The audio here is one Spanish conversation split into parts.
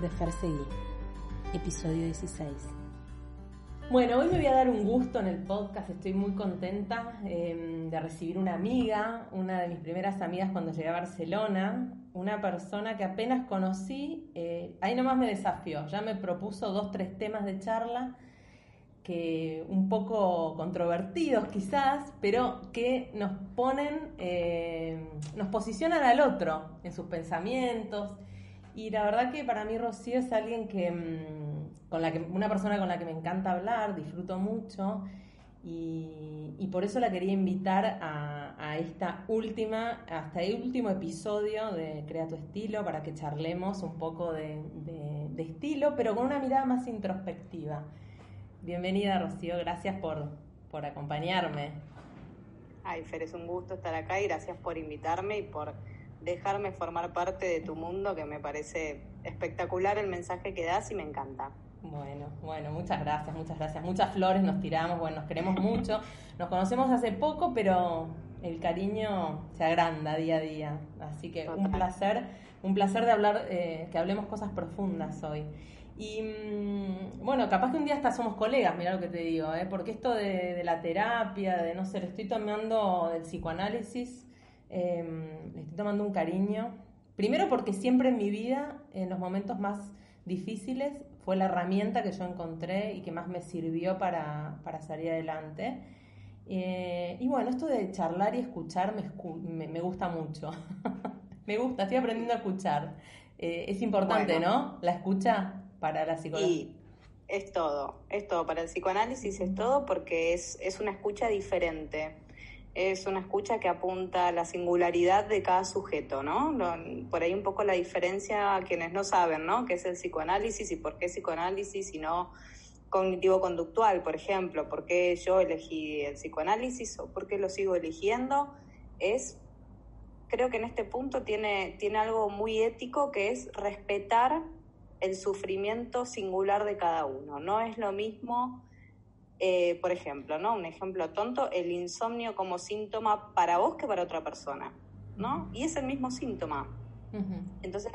podcast de Fer Seguí, episodio 16. Bueno, hoy me voy a dar un gusto en el podcast, estoy muy contenta eh, de recibir una amiga, una de mis primeras amigas cuando llegué a Barcelona, una persona que apenas conocí, eh, ahí nomás me desafió, ya me propuso dos, tres temas de charla que un poco controvertidos quizás, pero que nos ponen, eh, nos posicionan al otro en sus pensamientos. Y la verdad que para mí Rocío es alguien que, mm, con la que, una persona con la que me encanta hablar, disfruto mucho, y, por eso la quería invitar a, a, esta última, hasta el último episodio de Crea tu estilo, para que charlemos un poco de, de, de estilo, pero con una mirada más introspectiva. Bienvenida, Rocío, gracias por, por acompañarme. Ay, Fer, es un gusto estar acá y gracias por invitarme y por dejarme formar parte de tu mundo, que me parece espectacular el mensaje que das y me encanta. Bueno, bueno, muchas gracias, muchas gracias. Muchas flores nos tiramos, bueno, nos queremos mucho. Nos conocemos hace poco, pero el cariño se agranda día a día. Así que Total. un placer, un placer de hablar, eh, que hablemos cosas profundas hoy. Y mmm, bueno, capaz que un día hasta somos colegas, mira lo que te digo, ¿eh? porque esto de, de, la terapia, de no sé, estoy tomando del psicoanálisis, eh, le estoy tomando un cariño. Primero porque siempre en mi vida, en los momentos más difíciles, fue la herramienta que yo encontré y que más me sirvió para, para salir adelante. Eh, y bueno, esto de charlar y escuchar me, me, me gusta mucho. me gusta, estoy aprendiendo a escuchar. Eh, es importante, bueno. ¿no? La escucha para la psicología. Y es todo, es todo. Para el psicoanálisis es todo porque es, es una escucha diferente. Es una escucha que apunta a la singularidad de cada sujeto, ¿no? Por ahí un poco la diferencia a quienes no saben, ¿no? ¿Qué es el psicoanálisis y por qué psicoanálisis y no cognitivo-conductual, por ejemplo? ¿Por qué yo elegí el psicoanálisis o por qué lo sigo eligiendo? Es, creo que en este punto tiene, tiene algo muy ético que es respetar el sufrimiento singular de cada uno. No es lo mismo, eh, por ejemplo, ¿no? Un ejemplo tonto, el insomnio como síntoma para vos que para otra persona, ¿no? Y es el mismo síntoma. Entonces,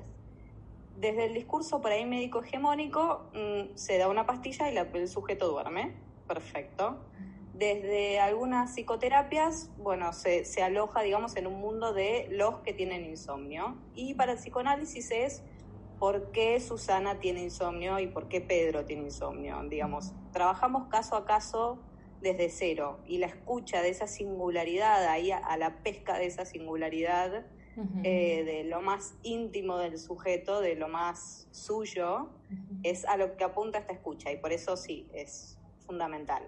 desde el discurso por ahí médico hegemónico, mmm, se da una pastilla y la, el sujeto duerme. Perfecto. Desde algunas psicoterapias, bueno, se, se aloja, digamos, en un mundo de los que tienen insomnio. Y para el psicoanálisis es por qué Susana tiene insomnio y por qué Pedro tiene insomnio. Digamos, trabajamos caso a caso desde cero y la escucha de esa singularidad, ahí a, a la pesca de esa singularidad, uh -huh. eh, de lo más íntimo del sujeto, de lo más suyo, uh -huh. es a lo que apunta esta escucha y por eso sí, es fundamental.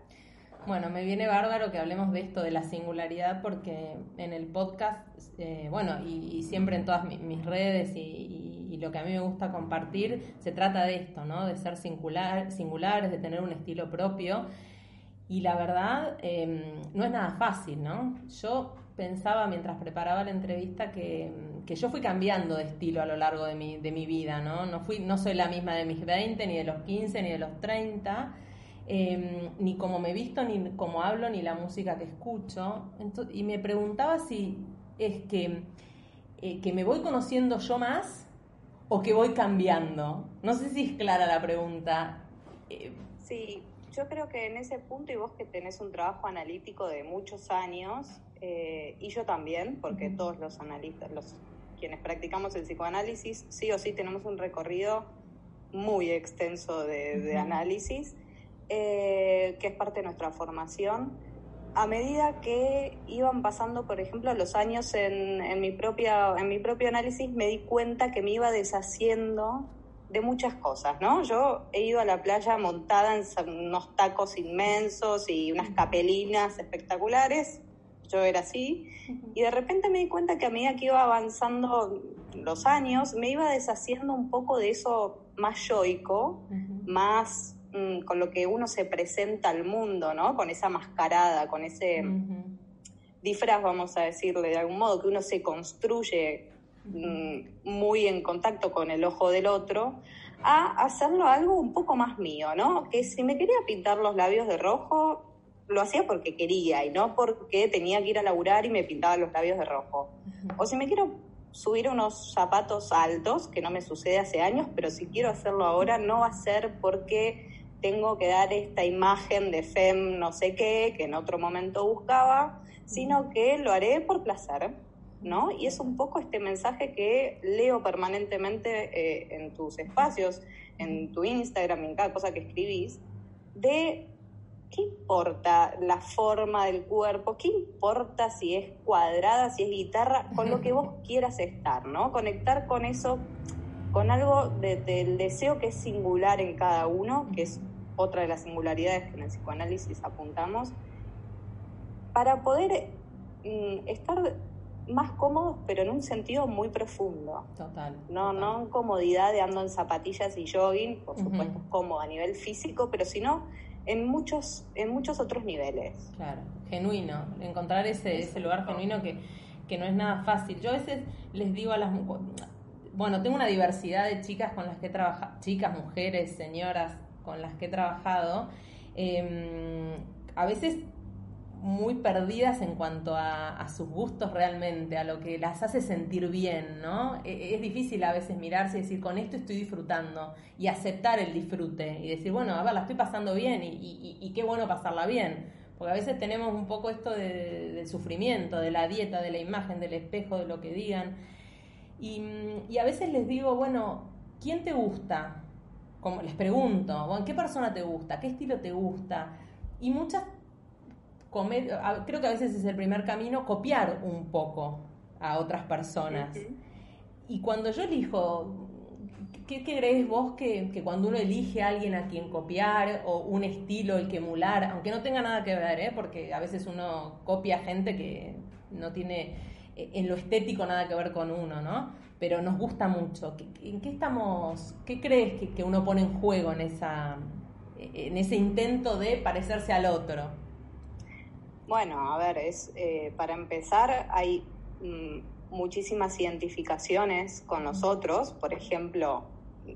Bueno, me viene bárbaro que hablemos de esto, de la singularidad, porque en el podcast, eh, bueno, y, y, siempre en todas mi, mis redes y, y, y, lo que a mí me gusta compartir, se trata de esto, ¿no? De ser singular, singulares, de tener un estilo propio. Y la verdad, eh, no es nada fácil, ¿no? Yo pensaba mientras preparaba la entrevista que, que, yo fui cambiando de estilo a lo largo de mi, de mi vida, ¿no? No, fui, no soy la misma de mis 20, ni de los 15, ni de los 30 eh, ni cómo me visto, ni cómo hablo, ni la música que escucho. Entonces, y me preguntaba si es que, eh, que me voy conociendo yo más o que voy cambiando. No sé si es clara la pregunta. Eh, sí, yo creo que en ese punto, y vos que tenés un trabajo analítico de muchos años, eh, y yo también, porque todos los analistas, los quienes practicamos el psicoanálisis, sí o sí tenemos un recorrido muy extenso de, análisis eh, que es parte de nuestra formación. A medida que iban pasando, por ejemplo, los años en, en, mi propia, en mi propio análisis, me di cuenta que me iba deshaciendo de muchas cosas, ¿no? Yo he ido a la playa montada en unos tacos inmensos y unas capelinas espectaculares, yo era así, y de repente me di cuenta que a medida que iba avanzando los años, me iba deshaciendo un poco de eso más yoico, más con lo que uno se presenta al mundo, ¿no? Con esa mascarada, con ese disfraz, vamos a decirle de algún modo, que uno se construye mm, muy en contacto con el ojo del otro, a hacerlo algo un poco más mío, ¿no? Que si me quería pintar los labios de rojo, lo hacía porque quería y no porque tenía que ir a laburar y me pintaba los labios de rojo. O si me quiero subir unos zapatos altos, que no me sucede hace años, pero si quiero hacerlo ahora, no va a ser porque tengo que dar esta imagen de fem no sé qué, que en otro momento buscaba, sino que lo haré por placer, ¿no? Y es un poco este mensaje que leo permanentemente eh, en tus espacios, en tu Instagram, en cada cosa que escribís, de ¿qué importa la forma del cuerpo? ¿Qué importa si es cuadrada, si es guitarra? Con lo que vos quieras estar, ¿no? Conectar con eso, con algo del deseo que es singular en cada uno, que es otra de las singularidades que en el psicoanálisis apuntamos, para poder mm, estar más cómodos, pero en un sentido muy profundo. Total. No, no en comodidad de ando en zapatillas y jogging, por supuesto es cómodo a nivel físico, pero sino en muchos, en muchos otros niveles. Claro, genuino, encontrar ese, ese lugar genuino que, que no es nada fácil. Yo a veces les digo a las bueno, tengo una diversidad de chicas con las que he trabajado, chicas, mujeres, señoras con las que he trabajado, em, a veces muy perdidas en cuanto a, sus gustos realmente, a lo que las hace sentir bien, ¿no? E, es difícil a veces mirarse y decir, con esto estoy disfrutando y aceptar el disfrute y decir, bueno, a ver, la estoy pasando bien y, qué bueno pasarla bien. Porque a veces tenemos un poco esto de, del sufrimiento, de la dieta, de la imagen, del espejo, de lo que digan. Y, y a veces les digo, bueno, ¿quién te gusta? Como les pregunto, bueno, ¿qué persona te gusta? ¿Qué estilo te gusta? Y muchas creo que a veces es el primer camino, copiar un poco a otras personas. Y cuando yo elijo, ¿qué, crees vos que, cuando uno elige a alguien a quien copiar o un estilo el que emular, aunque no tenga nada que ver, ¿eh? porque a veces uno copia gente que no tiene en lo estético nada que ver con uno, ¿no? Pero nos gusta mucho. ¿En qué estamos, qué crees que, que uno pone en juego en esa en ese intento de parecerse al otro? Bueno, a ver, es eh, para empezar hay mm, muchísimas identificaciones con nosotros. Por ejemplo,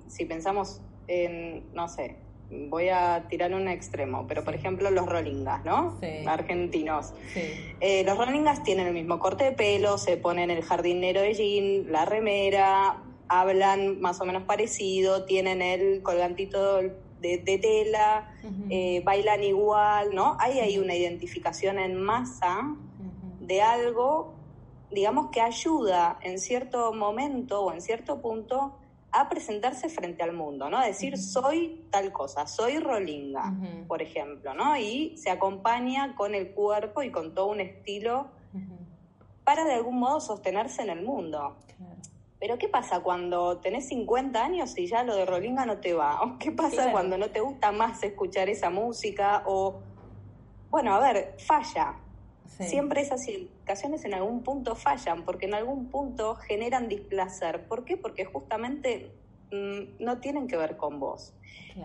si pensamos en, no sé, voy a tirar un extremo, pero por ejemplo los Rollingas, ¿no? Sí. Argentinos. Sí. Eh, los Rollingas tienen el mismo corte de pelo, se ponen el jardinero de jean, la remera, hablan más o menos parecido, tienen el colgantito de, tela, eh, bailan igual, ¿no? Hay ahí una identificación en masa de algo, digamos, que ayuda en cierto momento o en cierto punto a presentarse frente al mundo, ¿no? A decir, soy tal cosa, soy Rolinga, por ejemplo, ¿no? Y se acompaña con el cuerpo y con todo un estilo para de algún modo sostenerse en el mundo. Pero ¿qué pasa cuando tenés 50 años y ya lo de Rolinga no te va? ¿O qué pasa cuando no te gusta más escuchar esa música? O, bueno, a ver, falla. Siempre esas identificaciones en algún punto fallan, porque en algún punto generan displacer. ¿Por qué? Porque justamente mm, no tienen que ver con vos.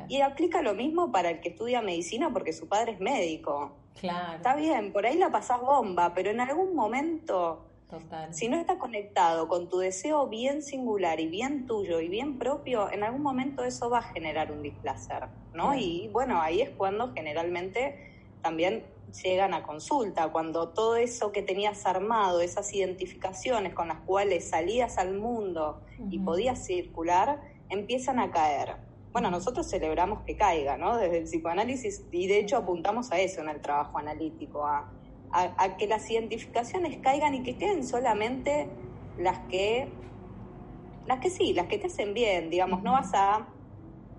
Y aplica lo mismo para el que estudia medicina porque su padre es médico. Claro. Está bien, por ahí la pasás bomba, pero en algún momento si no está conectado con tu deseo bien singular y bien tuyo y bien propio, en algún momento eso va a generar un displacer, ¿no? Y bueno, ahí es cuando generalmente también llegan a consulta, cuando todo eso que tenías armado, esas identificaciones con las cuales salías al mundo y podías circular, empiezan a caer. Bueno, nosotros celebramos que caiga, ¿no? Desde el psicoanálisis, y de hecho apuntamos a eso en el trabajo analítico, a a, que las identificaciones caigan y que queden solamente las que, las que sí, las que te hacen bien, digamos, no vas a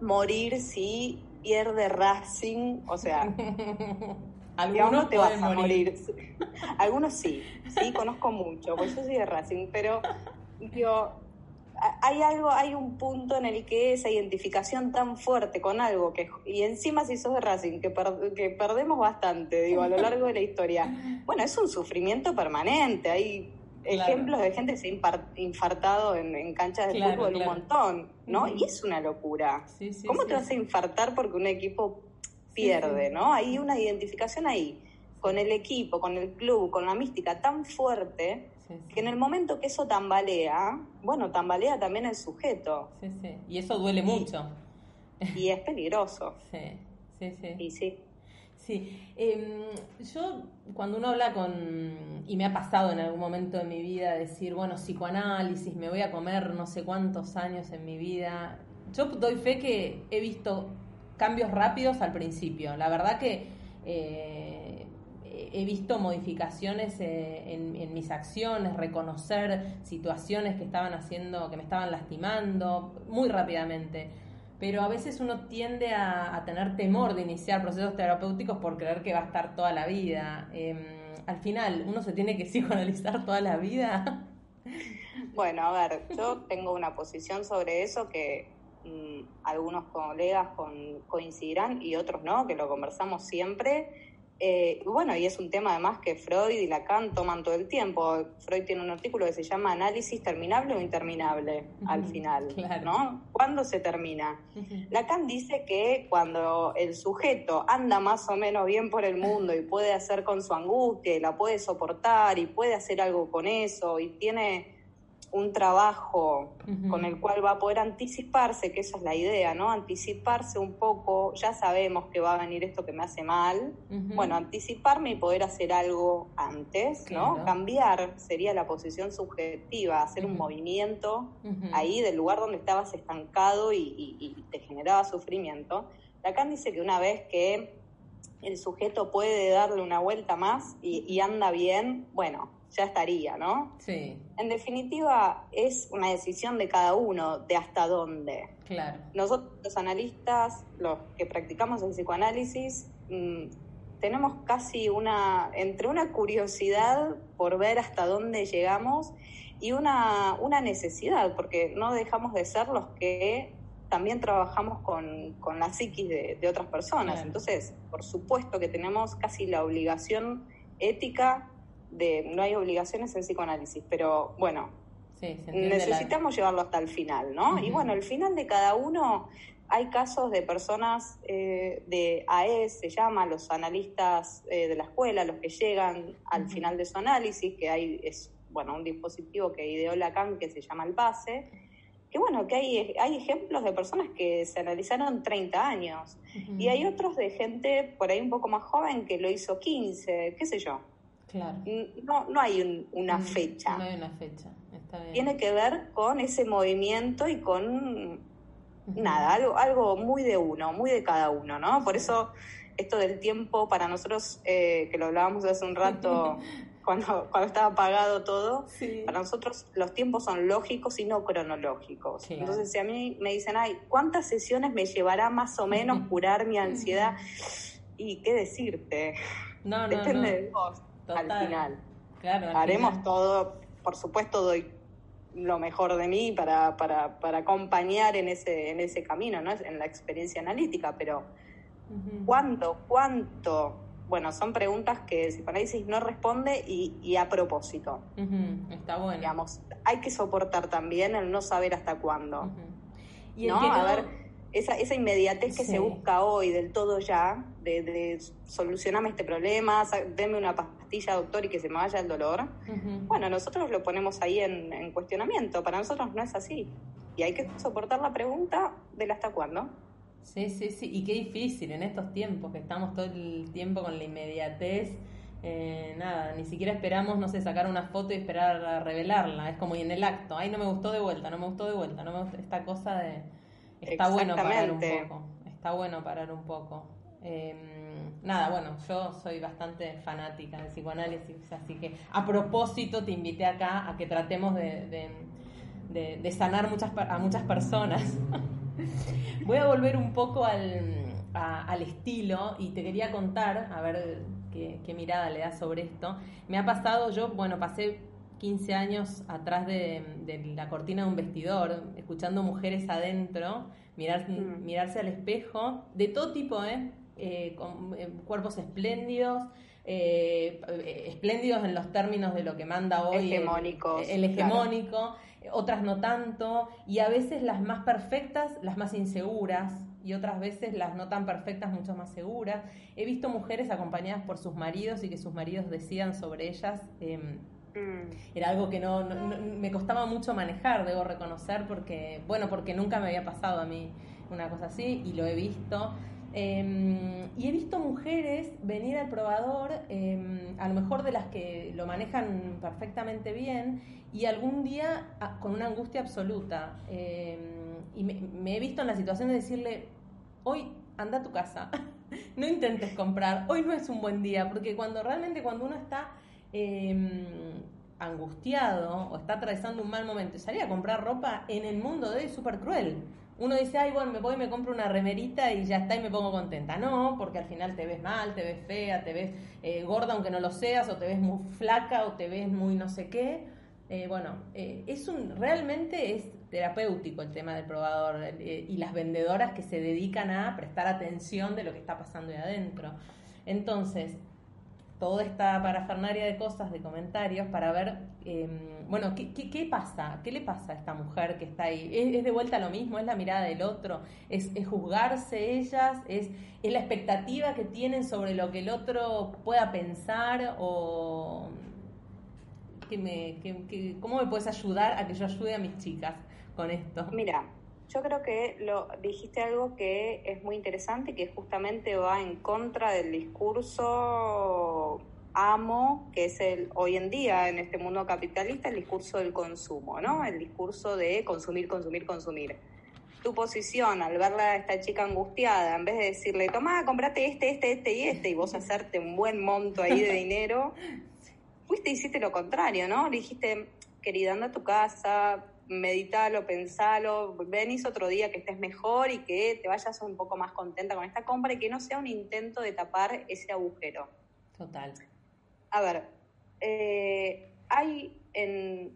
morir si pierde Racing, o sea, algunos te vas a morir. Algunos sí, sí, conozco mucho, pues yo soy de Racing, pero digo, hay algo, hay un punto en el que esa identificación tan fuerte con algo que y encima si sos de Racing que, que perdemos bastante, digo, a lo largo de la historia. Bueno, es un sufrimiento permanente. Hay ejemplos de gente que se ha infartado en, canchas de fútbol un montón, ¿no? Y es una locura. ¿Cómo te vas a infartar porque un equipo pierde, ¿no? Hay una identificación ahí con el equipo, con el club, con la mística tan fuerte que en el momento que eso tambalea, bueno, tambalea también el sujeto. Sí, sí. Y eso duele mucho. Y es peligroso. Sí, sí, sí. Y sí. Sí, em, yo cuando uno habla con, y me ha pasado en algún momento de mi vida decir, bueno, psicoanálisis, me voy a comer no sé cuántos años en mi vida, yo doy fe que he visto cambios rápidos al principio. La verdad que eh, he visto modificaciones eh, en, mis acciones, reconocer situaciones que estaban haciendo, que me estaban lastimando muy rápidamente pero a veces uno tiende a, tener temor de iniciar procesos terapéuticos por creer que va a estar toda la vida. Em, al final, ¿uno se tiene que psicoanalizar toda la vida? Bueno, a ver, yo tengo una posición sobre eso que algunos colegas coincidirán y otros no, que lo conversamos siempre eh, bueno, y es un tema además que Freud y Lacan toman todo el tiempo. Freud tiene un artículo que se llama Análisis terminable o interminable al final, ¿no? ¿Cuándo se termina? Lacan dice que cuando el sujeto anda más o menos bien por el mundo y puede hacer con su angustia y la puede soportar y puede hacer algo con eso y tiene un trabajo con el cual va a poder anticiparse, que esa es la idea, ¿no? Anticiparse un poco, ya sabemos que va a venir esto que me hace mal, bueno, anticiparme y poder hacer algo antes, ¿no? Cambiar sería la posición subjetiva, hacer un movimiento ahí del lugar donde estabas estancado y, te generaba sufrimiento. Lacan dice que una vez que el sujeto puede darle una vuelta más y anda bien, bueno, ya estaría, ¿no? Sí. En definitiva, es una decisión de cada uno de hasta dónde. Claro. Nosotros, los analistas, los que practicamos el psicoanálisis, mm, tenemos casi una, entre una curiosidad por ver hasta dónde llegamos y una, una necesidad, porque no dejamos de ser los que también trabajamos con, con la psiquis de, otras personas. Entonces, por supuesto que tenemos casi la obligación ética de no hay obligaciones en psicoanálisis, pero bueno, necesitamos llevarlo hasta el final, ¿no? Y bueno, el final de cada uno, hay casos de personas eh, de AES, se llama, los analistas eh, de la escuela, los que llegan al final de su análisis, que hay, es, bueno, un dispositivo que ideó Lacan que se llama el PASE, que bueno, que hay, hay ejemplos de personas que se analizaron 30 años, y hay otros de gente por ahí un poco más joven que lo hizo 15, qué sé yo. Claro. No, no hay una fecha. No hay una fecha, está bien. Tiene que ver con ese movimiento y con nada, algo, algo muy de uno, muy de cada uno, ¿no? Por eso esto del tiempo para nosotros, eh, que lo hablábamos hace un rato cuando, cuando estaba apagado todo, para nosotros los tiempos son lógicos y no cronológicos. Entonces, si a mí me dicen, ay, ¿cuántas sesiones me llevará más o menos curar mi ansiedad? ¿Y qué decirte? No, Depende de vos al final. Haremos todo, por supuesto doy lo mejor de mí para, para, para, acompañar en ese, en ese camino, ¿no? en la experiencia analítica, pero ¿cuánto, cuánto? Bueno, son preguntas que el psicoanálisis no responde y, a propósito. Está bueno. Digamos, hay que soportar también el no saber hasta cuándo. ¿Y ¿no? A ver, esa, esa inmediatez que se busca hoy del todo ya, de, de solucionarme este problema, deme una pastilla, doctor, y que se me vaya el dolor. Bueno, nosotros lo ponemos ahí en, cuestionamiento. Para nosotros no es así. Y hay que soportar la pregunta del hasta cuándo. Sí, sí, sí. Y qué difícil en estos tiempos, que estamos todo el tiempo con la inmediatez. Eh, nada, ni siquiera esperamos, no sé, sacar una foto y esperar a revelarla. Es como y en el acto. Ay, no me gustó de vuelta, no me gustó de vuelta. No me gustó esta cosa de. Está bueno parar un poco. Está bueno parar un poco. Em, nada, bueno, yo soy bastante fanática del psicoanálisis, así que a propósito te invité acá a que tratemos de, de, sanar muchas, a muchas personas. Voy a volver un poco al, al, estilo y te quería contar, a ver qué, qué mirada le das sobre esto. Me ha pasado, yo, bueno, pasé 15 años atrás de, la cortina de un vestidor, escuchando mujeres adentro, mirar, mm. mirarse al espejo, de todo tipo, ¿eh? eh con eh, cuerpos espléndidos, eh, espléndidos en los términos de lo que manda hoy Hegemónicos, el, hegemónico, otras no tanto, y a veces las más perfectas, las más inseguras, y otras veces las no tan perfectas, mucho más seguras. He visto mujeres acompañadas por sus maridos y que sus maridos decidan sobre ellas. Em, mm. Era algo que no, me costaba mucho manejar, debo reconocer, porque, bueno, porque nunca me había pasado a mí una cosa así y lo he visto. Em, y he visto mujeres venir al probador, em, a lo mejor de las que lo manejan perfectamente bien, y algún día con una angustia absoluta. y me, he visto en la situación de decirle, hoy anda a tu casa, no intentes comprar, hoy no es un buen día, porque cuando realmente cuando uno está em, angustiado o está atravesando un mal momento y salir a comprar ropa en el mundo de hoy es súper cruel. Uno dice, ay, bueno, me voy y me compro una remerita y ya está y me pongo contenta. No, porque al final te ves mal, te ves fea, te ves eh, gorda aunque no lo seas, o te ves muy flaca, o te ves muy no sé qué. Eh, bueno, eh, es un, realmente es terapéutico el tema del probador y las vendedoras que se dedican a prestar atención de lo que está pasando ahí adentro. Entonces, toda esta parafernaria de cosas, de comentarios, para ver, em, bueno, ¿qué, ¿qué, pasa? ¿Qué le pasa a esta mujer que está ahí? ¿Es, de vuelta lo mismo? ¿Es la mirada del otro? ¿Es, juzgarse ellas? ¿Es, ¿Es la expectativa que tienen sobre lo que el otro pueda pensar? ¿O que me, cómo me puedes ayudar a que yo ayude a mis chicas con esto? Mira, yo creo que lo dijiste algo que es muy interesante y que justamente va en contra del discurso amo, que es el hoy en día en este mundo capitalista el discurso del consumo, ¿no? El discurso de consumir, consumir, consumir. Tu posición al verla a esta chica angustiada, en vez de decirle, toma, comprate este, este, este y este, y vos hacerte un buen monto ahí de dinero, fuiste y hiciste lo contrario, ¿no? Le dijiste, querida, anda a tu casa, meditalo, pensalo, venís otro día que estés mejor y que te vayas un poco más contenta con esta compra y que no sea un intento de tapar ese agujero. Total. A ver, eh, hay en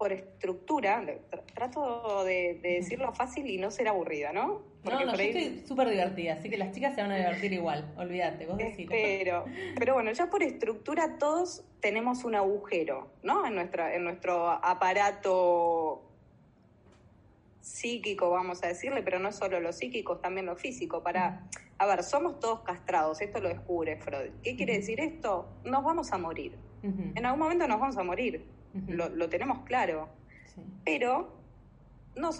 por estructura, trato de, decirlo fácil y no ser aburrida, ¿no? No, no, yo estoy súper divertida, así que las chicas se van a divertir igual, olvídate, vos decís. Pero, pero bueno, ya por estructura todos tenemos un agujero, ¿no? En, nuestra, en nuestro aparato psíquico, vamos a decirle, pero no solo lo psíquico, también lo físico. Para, a ver, somos todos castrados, esto lo descubre Freud. ¿Qué quiere decir esto? Nos vamos a morir. En algún momento nos vamos a morir lo, tenemos claro. Pero no,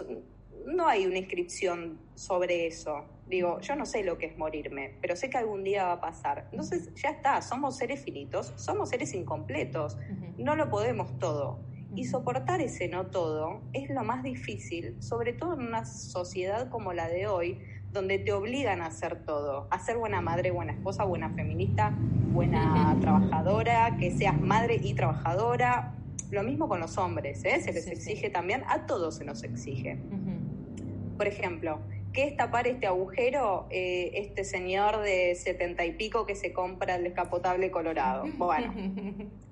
no hay una inscripción sobre eso. Digo, yo no sé lo que es morirme, pero sé que algún día va a pasar. Entonces ya está, somos seres finitos, somos seres incompletos, no lo podemos todo. Y soportar ese no todo es lo más difícil, sobre todo en una sociedad como la de hoy, donde te obligan a hacer todo, a ser buena madre, buena esposa, buena feminista, buena trabajadora, que seas madre y trabajadora, lo mismo con los hombres, ¿eh? se les exige también, a todos se nos exige. Por ejemplo, ¿qué es tapar este agujero? Eh, este señor de setenta y pico que se compra el descapotable colorado. Bueno,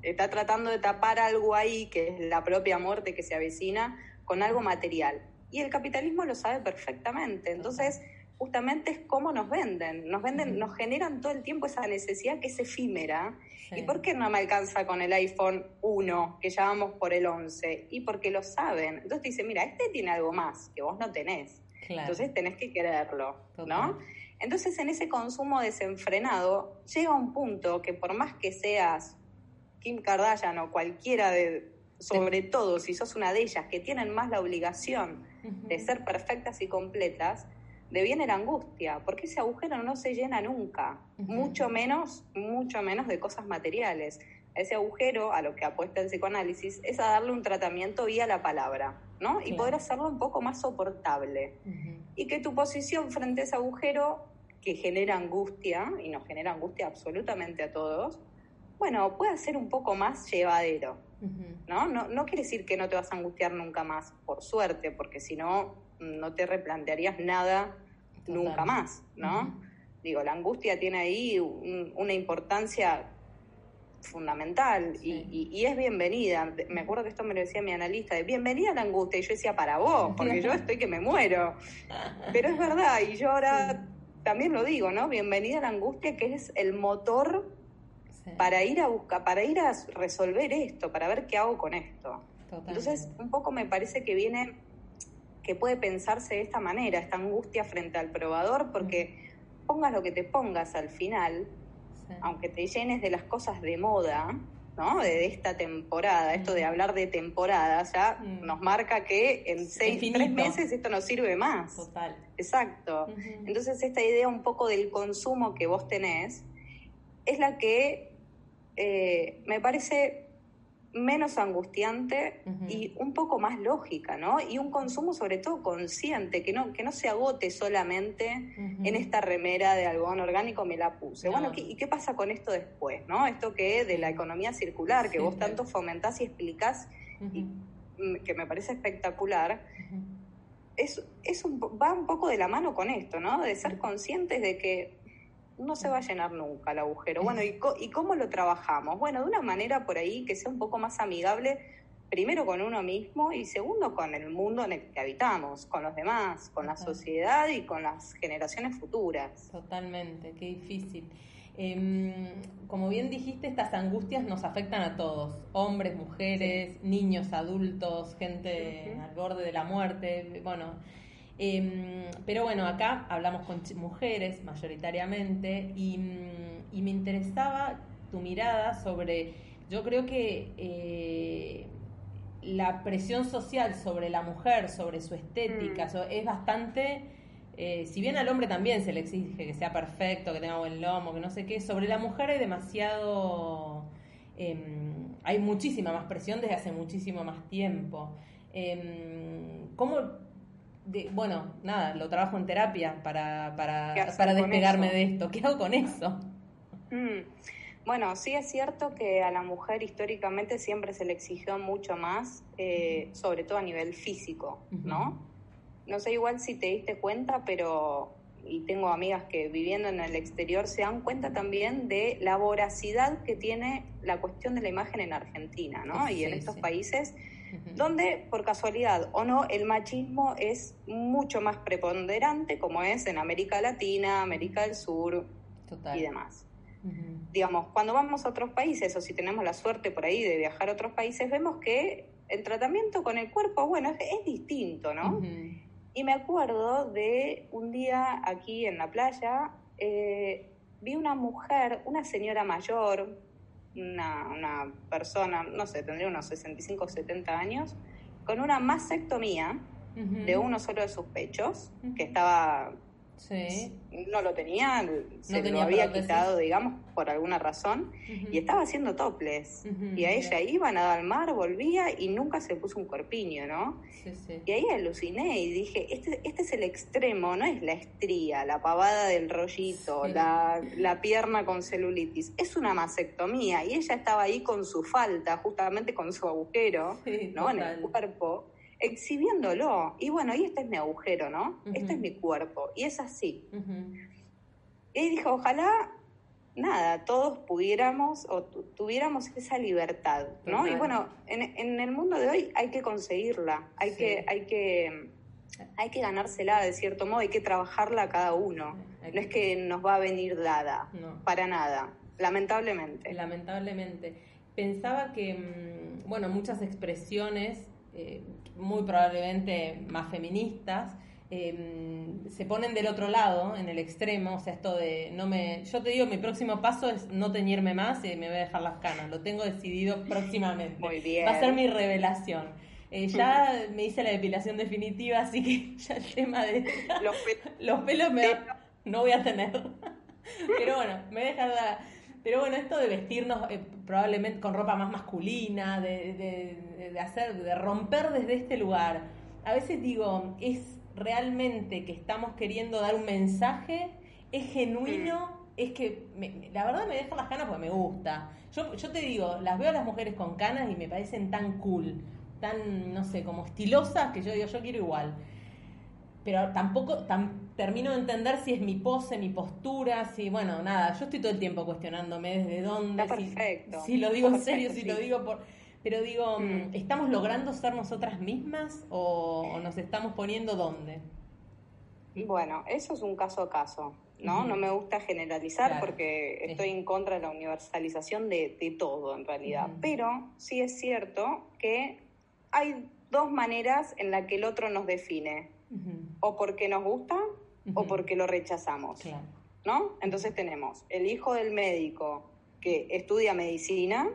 está tratando de tapar algo ahí que es la propia muerte que se avecina con algo material. Y el capitalismo lo sabe perfectamente. Entonces, justamente es cómo nos venden. Nos venden, nos generan todo el tiempo esa necesidad que es efímera. ¿Y por qué no me alcanza con el iPhone 1, que ya vamos por el 11? Y porque lo saben. Entonces te dicen, mira, este tiene algo más que vos no tenés. Entonces tenés que quererlo, ¿no? Entonces en ese consumo desenfrenado llega un punto que por más que seas Kim Kardashian o cualquiera de, sobre todo si sos una de ellas que tienen más la obligación de ser perfectas y completas, deviene la angustia, porque ese agujero no se llena nunca, mucho menos, mucho menos de cosas materiales. Ese agujero, a lo que apuesta el psicoanálisis, es a darle un tratamiento vía la palabra, ¿no? Y poder hacerlo un poco más soportable. Y que tu posición frente a ese agujero, que genera angustia, y nos genera angustia absolutamente a todos, bueno, pueda ser un poco más llevadero, ¿no? ¿no? No quiere decir que no te vas a angustiar nunca más, por suerte, porque si no, no te replantearías nada nunca más, ¿no? Digo, la angustia tiene ahí una importancia fundamental y, es bienvenida. Me acuerdo que esto me lo decía mi analista, de bienvenida a la angustia. Y yo decía, para vos, porque yo estoy que me muero. Pero es verdad, y yo ahora también lo digo, ¿no? Bienvenida a la angustia, que es el motor para ir a buscar, para ir a resolver esto, para ver qué hago con esto. Entonces, un poco me parece que viene, que puede pensarse de esta manera, esta angustia frente al probador, porque pongas lo que te pongas al final, aunque te llenes de las cosas de moda, ¿no? De, esta temporada, esto de hablar de temporada, ya mm. nos marca que en seis, tres meses esto no sirve más. Total. Exacto. Entonces esta idea un poco del consumo que vos tenés es la que eh, me parece menos angustiante y un poco más lógica, ¿no? Y un consumo sobre todo consciente, que no, que no se agote solamente en esta remera de algodón orgánico me la puse. Bueno, ¿y qué pasa con esto después, no? Esto que de la economía circular, que vos tanto fomentás y explicás, y, que me parece espectacular, es, es un, va un poco de la mano con esto, ¿no? De ser conscientes de que no se va a llenar nunca el agujero. Bueno, ¿y, ¿y cómo lo trabajamos? Bueno, de una manera por ahí que sea un poco más amigable, primero con uno mismo y segundo con el mundo en el que habitamos, con los demás, con la sociedad y con las generaciones futuras. Totalmente, qué difícil. Em, como bien dijiste, estas angustias nos afectan a todos, hombres, mujeres, niños, adultos, gente al borde de la muerte, bueno, Em, pero bueno, acá hablamos con mujeres mayoritariamente y, mm, y, me interesaba tu mirada sobre, yo creo que eh, la presión social sobre la mujer, sobre su estética, mm. es bastante, eh, si bien al hombre también se le exige que sea perfecto, que tenga buen lomo, que no sé qué, sobre la mujer hay demasiado, em, hay muchísima más presión desde hace muchísimo más tiempo. Em, ¿Cómo bueno, nada, lo trabajo en terapia para, para, para despegarme de esto. ¿Qué hago con eso? Mm. Bueno, sí es cierto que a la mujer históricamente siempre se le exigió mucho más, eh, sobre todo a nivel físico, ¿no? No sé igual si te diste cuenta, pero, y tengo amigas que viviendo en el exterior se dan cuenta también de la voracidad que tiene la cuestión de la imagen en Argentina, ¿no? y en estos países donde por casualidad o no el machismo es mucho más preponderante como es en América Latina, América del Sur y demás. Digamos, cuando vamos a otros países o si tenemos la suerte por ahí de viajar a otros países, vemos que el tratamiento con el cuerpo, bueno, es, distinto, ¿no? Y me acuerdo de un día aquí en la playa, eh, vi una mujer, una señora mayor, una, una persona, no sé, tendría unos 65 o 70 años, con una mastectomía de uno solo de sus pechos, que estaba Sí. No lo tenía, se lo había quitado, digamos, por alguna razón, y estaba haciendo toples. y a ella iba, nadaba al mar, volvía y nunca se puso un corpiño, ¿no? Y ahí aluciné y dije, este, este es el extremo, no es la estría, la pavada del rollito, la, la pierna con celulitis, es una mastectomía. Y ella estaba ahí con su falta, justamente con su agujero, ¿no? En el cuerpo exhibiéndolo. Y bueno, y este es mi agujero, ¿no? Este es mi cuerpo. Y es así. Y dijo, ojalá, nada, todos pudiéramos o tuviéramos esa libertad, ¿no? Y bueno, en, en, el mundo de hoy hay que conseguirla, hay que... Hay que hay que ganársela de cierto modo, hay que trabajarla a cada uno. No es que nos va a venir dada, para nada, lamentablemente. Lamentablemente. Pensaba que, mm, bueno, muchas expresiones eh, muy probablemente más feministas, em, se ponen del otro lado, en el extremo, o sea, esto de no me... Yo te digo, mi próximo paso es no teñirme más y me voy a dejar las canas, lo tengo decidido próximamente. Muy bien. Va a ser mi revelación. Eh, ya me hice la depilación definitiva, así que ya el tema de los, pelos me no voy a tener. Pero bueno, me voy a dejar la pero bueno, esto de vestirnos eh, probablemente con ropa más masculina, de, de, hacer, de romper desde este lugar, a veces digo, ¿es realmente que estamos queriendo dar un mensaje? ¿Es genuino? Es que la verdad me deja las canas porque me gusta. Yo, yo te digo, las veo a las mujeres con canas y me parecen tan cool, tan, no sé, como estilosas que yo digo, yo quiero igual. Pero tampoco termino de entender si es mi pose, mi postura, si, bueno, nada, yo estoy todo el tiempo cuestionándome desde dónde, si, lo digo en serio, si lo digo por... Pero digo, mm. ¿estamos logrando ser nosotras mismas o, nos estamos poniendo dónde? Bueno, eso es un caso a caso, ¿no? No me gusta generalizar porque estoy en contra de la universalización de, todo en realidad. Pero sí es cierto que hay dos maneras en las que el otro nos define. O porque nos gusta o porque lo rechazamos. ¿No? Entonces tenemos el hijo del médico que estudia medicina,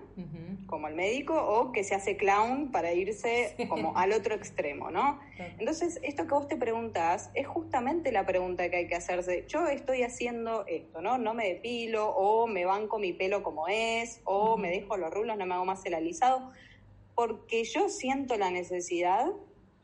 como el médico, o que se hace clown para irse como al otro extremo, ¿no? Entonces, esto que vos te preguntas es justamente la pregunta que hay que hacerse. Yo estoy haciendo esto, ¿no? No me depilo, o me banco mi pelo como es, o me dejo los rulos, no me hago más el alisado, porque yo siento la necesidad,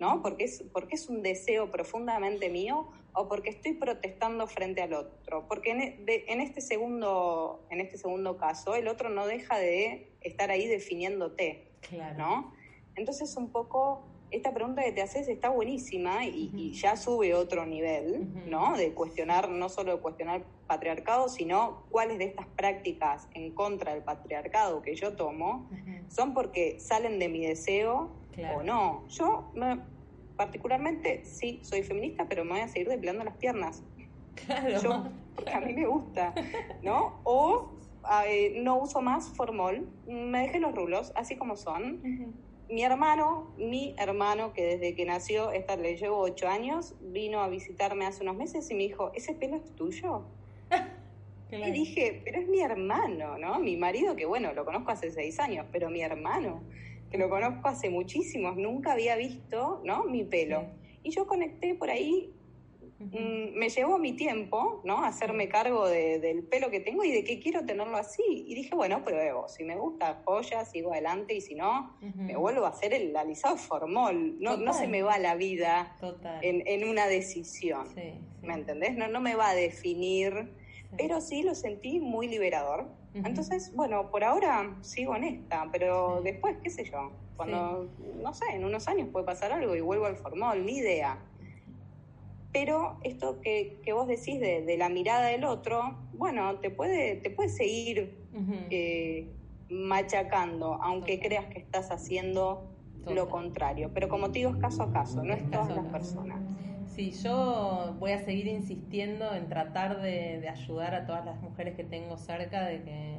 ¿no? Porque es, porque es un deseo profundamente mío, o porque estoy protestando frente al otro. Porque en, e, en, este segundo, en este segundo caso, el otro no deja de estar ahí definiéndote, claro. ¿no? Entonces, un poco, esta pregunta que te haces está buenísima y, ya sube otro nivel, ¿no? De cuestionar, no solo de cuestionar el patriarcado, sino cuáles de estas prácticas en contra del patriarcado que yo tomo son porque salen de mi deseo o no. Yo me, particularmente, sí, soy feminista, pero me voy a seguir depilando las piernas. Claro. Yo, a mí me gusta, ¿no? O no uso más formol, me dejé los rulos, así como son. Mi hermano, mi hermano, que desde que nació, esta le llevo ocho años, vino a visitarme hace unos meses y me dijo, ¿ese pelo es tuyo? Y dije, pero es mi hermano, ¿no? Mi marido, que bueno, lo conozco hace seis años, pero mi hermano que lo conozco hace muchísimos, nunca había visto, ¿no? Mi pelo. Y yo conecté por ahí, mm, me llevó mi tiempo, ¿no? Hacerme cargo del pelo que tengo y de que quiero tenerlo así. Y dije, bueno, pruebo, si me gusta joya, sigo adelante y si no, me vuelvo a hacer el alisado formol. No, no se me va la vida en, en, una decisión, ¿me entendés? No, no me va a definir, pero sí lo sentí muy liberador entonces, bueno, por ahora sigo honesta, pero después, qué sé yo, cuando, no sé, en unos años puede pasar algo y vuelvo al formol, ni idea. Pero esto que, que vos decís de, la mirada del otro, bueno, te puede, te puede seguir eh, machacando, aunque creas que estás haciendo lo contrario. Pero como te digo, es caso a caso, no es todas las personas. Sí, yo voy a seguir insistiendo en tratar de, ayudar a todas las mujeres que tengo cerca de que,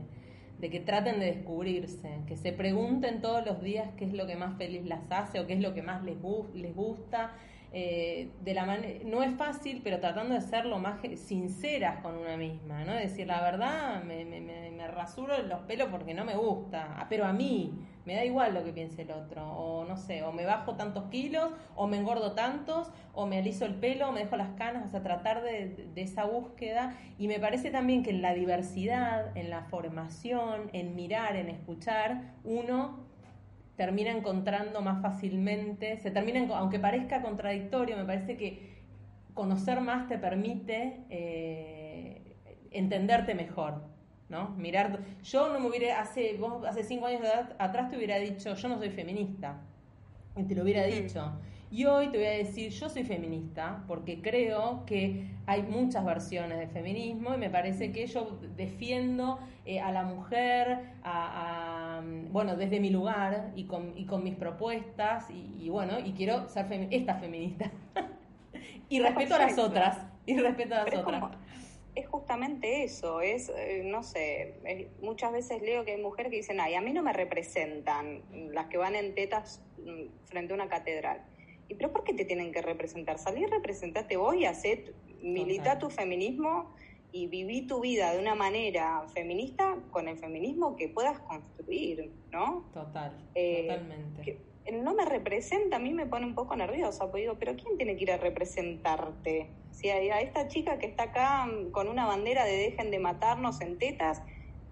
de que traten de descubrirse, que se pregunten todos los días qué es lo que más feliz las hace o qué es lo que más les, les gusta. Eh, de la no es fácil, pero tratando de ser lo más sinceras con una misma, ¿no? Decir la verdad, me, me, me rasuro los pelos porque no me gusta, ah, pero a mí, me da igual lo que piense el otro, o no sé, o me bajo tantos kilos, o me engordo tantos, o me aliso el pelo, o me dejo las canas, o sea, tratar de, esa búsqueda. Y me parece también que en la diversidad, en la formación, en mirar, en escuchar, uno termina encontrando más fácilmente, se termina, aunque parezca contradictorio, me parece que conocer más te permite eh, entenderte mejor. ¿no? Mirar, yo no me hubiera, hace, vos hace cinco años de edad, atrás te hubiera dicho, yo no soy feminista, y te lo hubiera dicho. Y hoy te voy a decir, yo soy feminista, porque creo que hay muchas versiones de feminismo y me parece que yo defiendo eh, a la mujer, a, bueno, desde mi lugar y con, y con mis propuestas, y, bueno, y quiero ser esta feminista. y respeto a las otras, y respeto a las otras es justamente eso, es, eh, no sé, muchas veces leo que hay mujeres que dicen, ay, a mí no me representan las que van en tetas mm, frente a una catedral. ¿Y pero por qué te tienen que representar? Salí, representate vos y hacé, milita tu feminismo y viví tu vida de una manera feminista con el feminismo que puedas construir, ¿no? Total, eh, totalmente. no me representa, a mí me pone un poco nerviosa, porque digo, pero ¿quién tiene que ir a representarte? Si a, esta chica que está acá con una bandera de dejen de matarnos en tetas,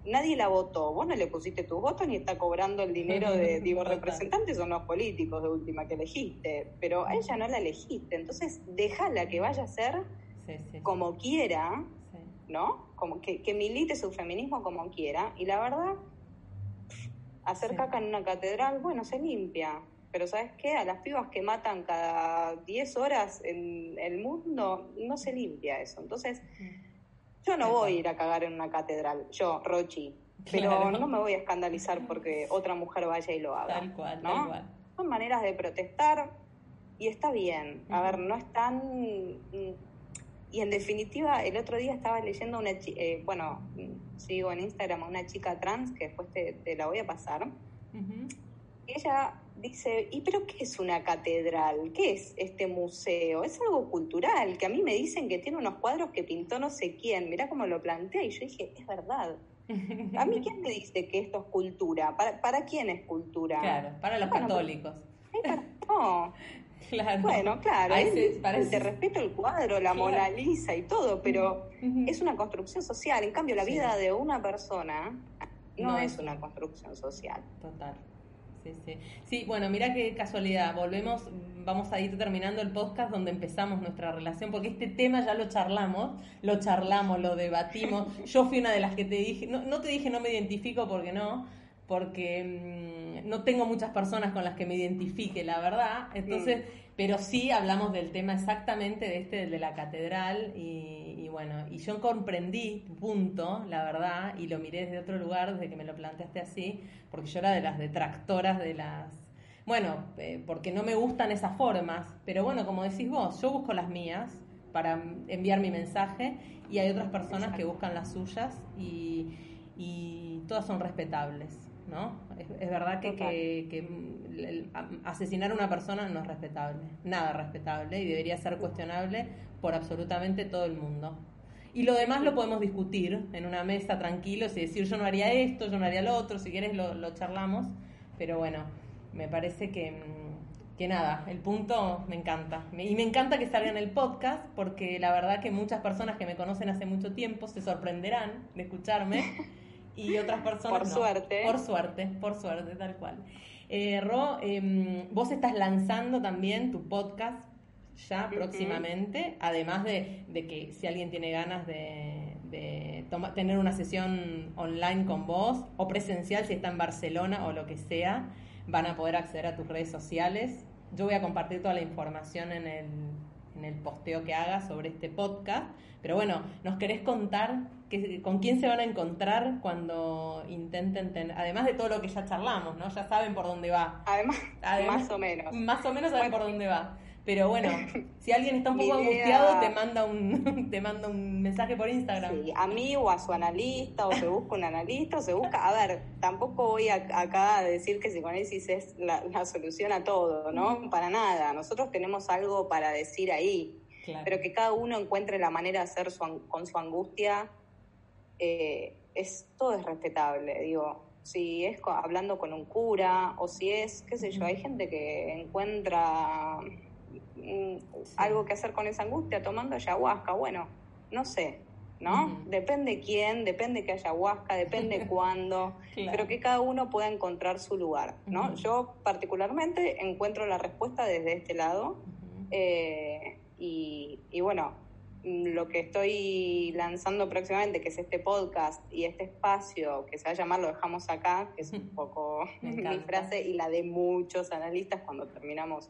nadie la votó, vos no le pusiste tus votos ni está cobrando el dinero de, digo, representantes son los políticos de última que elegiste, pero a ella no la elegiste, entonces déjala que vaya a ser como quiera, ¿no? Como que, que milite su feminismo como quiera, y la verdad, hacer caca en una catedral, bueno, se limpia, pero ¿sabes qué? A las pibas que matan cada 10 horas en el mundo, no se limpia eso. Entonces, yo no voy a ir a cagar en una catedral, yo, Rochi, pero no me voy a escandalizar porque otra mujer vaya y lo haga. Tal cual, tal cual. Son maneras de protestar y está bien. A ver, no es tan... Y en definitiva, el otro día estaba leyendo una, eh, bueno, sigo en Instagram a una chica trans que después te, la voy a pasar. Ella dice, ¿y pero qué es una catedral? ¿Qué es este museo? Es algo cultural, que a mí me dicen que tiene unos cuadros que pintó no sé quién. Mirá cómo lo plantea y yo dije, es verdad. A mí, ¿quién me dice que esto es cultura? ¿Para, para quién es cultura? Claro, para los católicos. no. Claro. Bueno, claro, te respeto el cuadro, la Mona Lisa y todo, pero es una construcción social. En cambio, la vida de una persona no, es una construcción social. Total. Sí, sí. Sí, bueno, mira qué casualidad. Volvemos, vamos a ir terminando el podcast donde empezamos nuestra relación, porque este tema ya lo charlamos, lo charlamos, lo debatimos. Yo fui una de las que te dije, no, no te dije no me identifico porque no, porque mm, no tengo muchas personas con las que me identifique, la verdad. Entonces, pero sí hablamos del tema exactamente de este, de la catedral, y, bueno, y yo comprendí punto, la verdad, y lo miré desde otro lugar, desde que me lo planteaste así, porque yo era de las detractoras de las... Bueno, eh, porque no me gustan esas formas, pero bueno, como decís vos, yo busco las mías para enviar mi mensaje y hay otras personas que buscan las suyas y, y todas son respetables. ¿No? Es, verdad que, asesinar a una persona no es respetable, nada respetable y debería ser cuestionable por absolutamente todo el mundo. Y lo demás lo podemos discutir en una mesa tranquilos y decir yo no haría esto, yo no haría lo otro, si quieres lo, charlamos, pero bueno, me parece que, que nada, el punto me encanta. Y me encanta que salga en el podcast porque la verdad que muchas personas que me conocen hace mucho tiempo se sorprenderán de escucharme. y otras personas. Por suerte. Por suerte, por suerte, tal cual. Eh, Ro, em, vos estás lanzando también tu podcast ya próximamente, además de, que si alguien tiene ganas de, tener una sesión online con vos o presencial si está en Barcelona o lo que sea, van a poder acceder a tus redes sociales. Yo voy a compartir toda la información en el, en el posteo que hagas sobre este podcast. Pero bueno, ¿nos querés contar que, con quién se van a encontrar cuando intenten tener, además de todo lo que ya charlamos, ¿no? Ya saben por dónde va. Además, más o menos. Más o menos saben por dónde va. Pero bueno, si alguien está un poco angustiado, te manda un te manda un mensaje por Instagram. Sí, a mí o a su analista, o se busca un analista, o se busca... A ver, tampoco voy acá a decir que psicoanálisis es la, la solución a todo, ¿no? Para nada. Nosotros tenemos algo para decir ahí. Pero que cada uno encuentre la manera de hacer su, con su angustia, eh, es, todo es respetable. Digo, si es hablando con un cura o si es, qué sé yo, hay gente que encuentra mm, algo que hacer con esa angustia tomando ayahuasca. Bueno, no sé, ¿no? Depende quién, depende que ayahuasca, depende cuándo, pero que cada uno pueda encontrar su lugar, ¿no? Yo particularmente encuentro la respuesta desde este lado eh, y, y, bueno, lo que estoy lanzando próximamente, que es este podcast y este espacio que se va a llamar Lo dejamos acá, que es un poco mi frase y la de muchos analistas cuando terminamos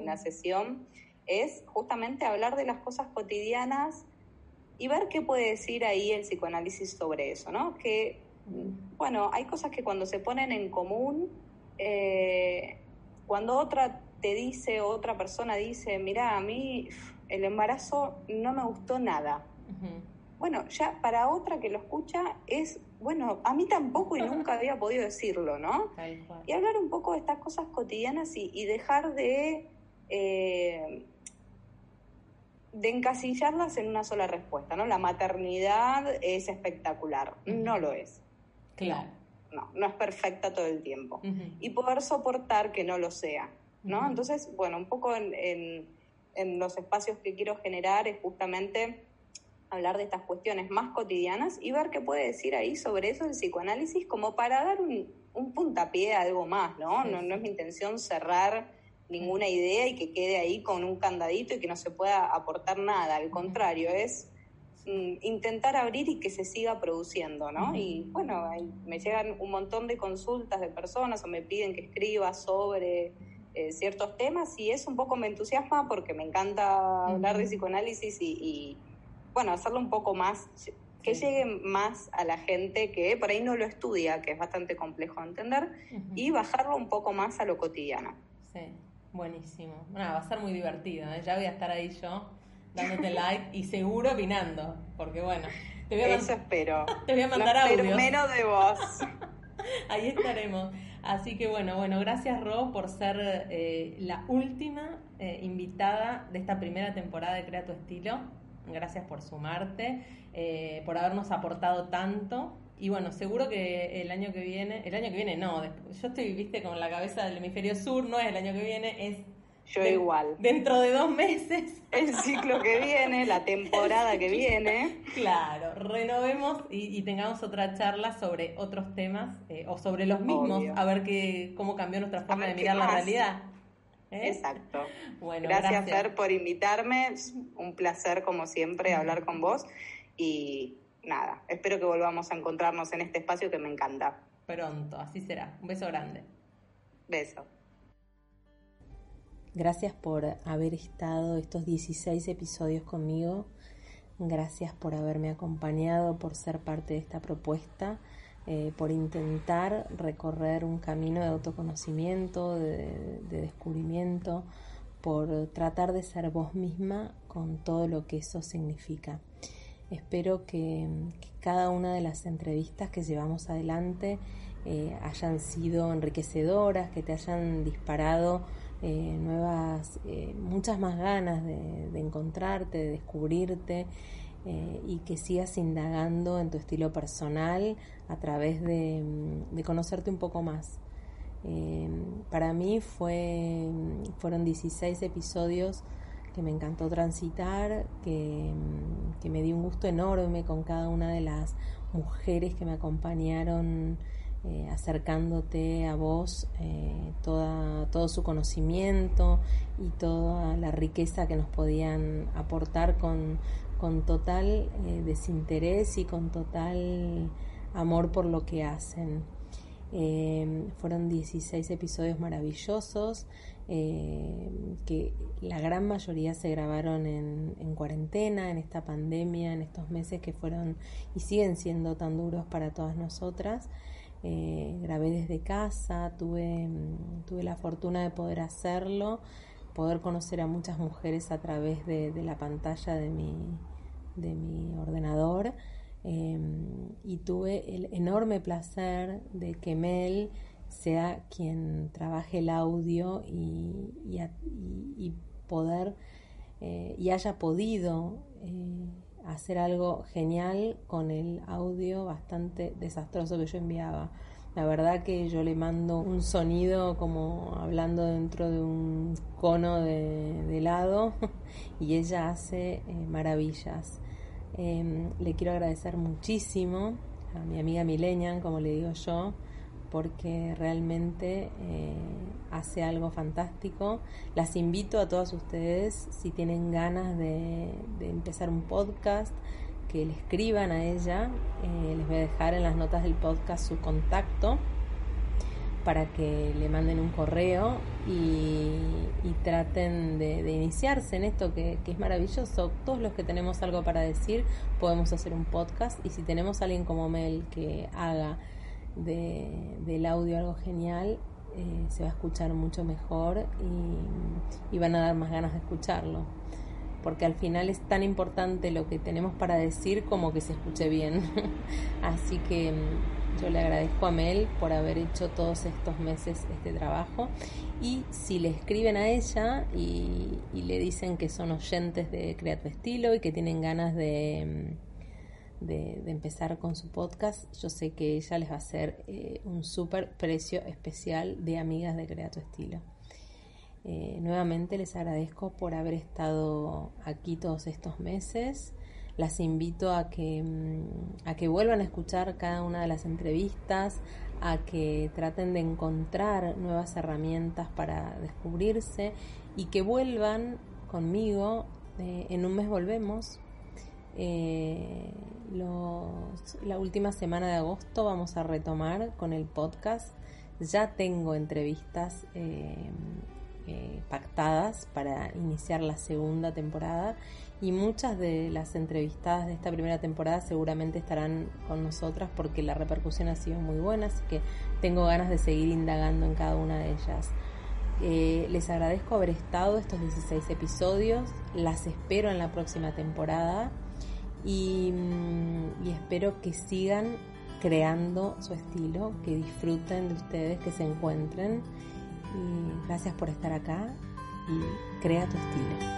una sesión, es justamente hablar de las cosas cotidianas y ver qué puede decir ahí el psicoanálisis sobre eso, ¿no? Que, bueno, hay cosas que cuando se ponen en común, eh, cuando otra te dice, otra persona dice, mira, a mí el embarazo no me gustó nada. Bueno, ya para otra que lo escucha es, bueno, a mí tampoco y nunca había podido decirlo, ¿no? Y hablar un poco de estas cosas cotidianas y, dejar de, eh, de encasillarlas en una sola respuesta, ¿no? La maternidad es espectacular, no lo es. Claro. No, no, es perfecta todo el tiempo. Y poder soportar que no lo sea, ¿no? Entonces, bueno, un poco en en los espacios que quiero generar es justamente hablar de estas cuestiones más cotidianas y ver qué puede decir ahí sobre eso el psicoanálisis como para dar un, puntapié a algo más, ¿no? ¿no? No es mi intención cerrar ninguna idea y que quede ahí con un candadito y que no se pueda aportar nada, al contrario, es mm, intentar abrir y que se siga produciendo, ¿no? Y bueno, me llegan un montón de consultas de personas o me piden que escriba sobre eh, ciertos temas y eso un poco me entusiasma porque me encanta hablar de psicoanálisis y, bueno, hacerlo un poco más, que llegue más a la gente que por ahí no lo estudia, que es bastante complejo de entender, y bajarlo un poco más a lo cotidiano. Sí, buenísimo. Bueno, va a ser muy divertido, ¿eh? ya voy a estar ahí yo dándote like y seguro opinando, porque bueno, te voy a Eso espero. Te voy a mandar audio. menos de vos. ahí estaremos. Así que bueno, bueno, gracias Ro por ser eh, la última eh, invitada de esta primera temporada de Crea tu Estilo. Gracias por sumarte, eh, por habernos aportado tanto. Y bueno, seguro que el año que viene, el año que viene no, yo estoy, viste, con la cabeza del hemisferio sur, no es el año que viene, es yo igual. Dentro de dos meses. El ciclo que viene, la temporada que viene. Claro, renovemos y, tengamos otra charla sobre otros temas eh, o sobre los mismos, a ver qué, cómo cambió nuestra forma de mirar la realidad. ¿Eh? Exacto. Bueno, gracias, Fer, por invitarme. un placer, como siempre, hablar con vos. Y nada, espero que volvamos a encontrarnos en este espacio que me encanta. Pronto, así será. Un beso grande. Beso. Gracias por haber estado estos 16 episodios conmigo. Gracias por haberme acompañado, por ser parte de esta propuesta, eh, por intentar recorrer un camino de autoconocimiento, de, descubrimiento, por tratar de ser vos misma con todo lo que eso significa. Espero que, cada una de las entrevistas que llevamos adelante eh, hayan sido enriquecedoras, que te hayan disparado eh, nuevas, eh, muchas más ganas de, encontrarte, de descubrirte eh, y que sigas indagando en tu estilo personal a través de, conocerte un poco más. para mí fue, fueron 16 episodios que me encantó transitar, que, mm, que me di un gusto enorme con cada una de las mujeres que me acompañaron eh, acercándote a vos eh, toda, todo su conocimiento y toda la riqueza que nos podían aportar con, con total eh, desinterés y con total amor por lo que hacen. Fueron 16 episodios maravillosos que la gran mayoría se grabaron en, en, cuarentena, en esta pandemia, en estos meses que fueron y siguen siendo tan duros para todas nosotras. Eh, grabé desde casa, tuve, mm, tuve la fortuna de poder hacerlo, poder conocer a muchas mujeres a través de, la pantalla de mi, de mi ordenador em, y tuve el enorme placer de que Mel sea quien trabaje el audio y, poder eh, y haya podido eh, hacer algo genial con el audio bastante desastroso que yo enviaba. La verdad que yo le mando un sonido como hablando dentro de un cono de, helado y ella hace eh, maravillas. Em, le quiero agradecer muchísimo a mi amiga Milenian, como le digo yo, porque realmente eh, hace algo fantástico. Las invito a todas ustedes, si tienen ganas de, empezar un podcast, que le escriban a ella. Eh, les voy a dejar en las notas del podcast su contacto para que le manden un correo y, traten de, iniciarse en esto que, es maravilloso. Todos los que tenemos algo para decir podemos hacer un podcast y si tenemos a alguien como Mel que haga del audio algo genial, eh, se va a escuchar mucho mejor y, van a dar más ganas de escucharlo. Porque al final es tan importante lo que tenemos para decir como que se escuche bien. Así que mm, yo le agradezco a Mel por haber hecho todos estos meses este trabajo. Y si le escriben a ella y, le dicen que son oyentes de Crea tu Estilo y que tienen ganas de mm, de, empezar con su podcast, yo sé que ella les va a hacer eh, un súper precio especial de amigas de Crea tu Estilo. Eh, nuevamente les agradezco por haber estado aquí todos estos meses. Las invito a que, mm, a que vuelvan a escuchar cada una de las entrevistas, a que traten de encontrar nuevas herramientas para descubrirse y que vuelvan conmigo. Eh, en un mes volvemos eh, la última semana de agosto vamos a retomar con el podcast. Ya tengo entrevistas eh, eh, pactadas para iniciar la segunda temporada y muchas de las entrevistadas de esta primera temporada seguramente estarán con nosotras porque la repercusión ha sido muy buena, así que tengo ganas de seguir indagando en cada una de ellas. Eh, les agradezco haber estado estos 16 episodios, las espero en la próxima temporada mm, y espero que sigan creando su estilo, que disfruten de ustedes, que se encuentren. Gracias por estar acá y crea tu estilo.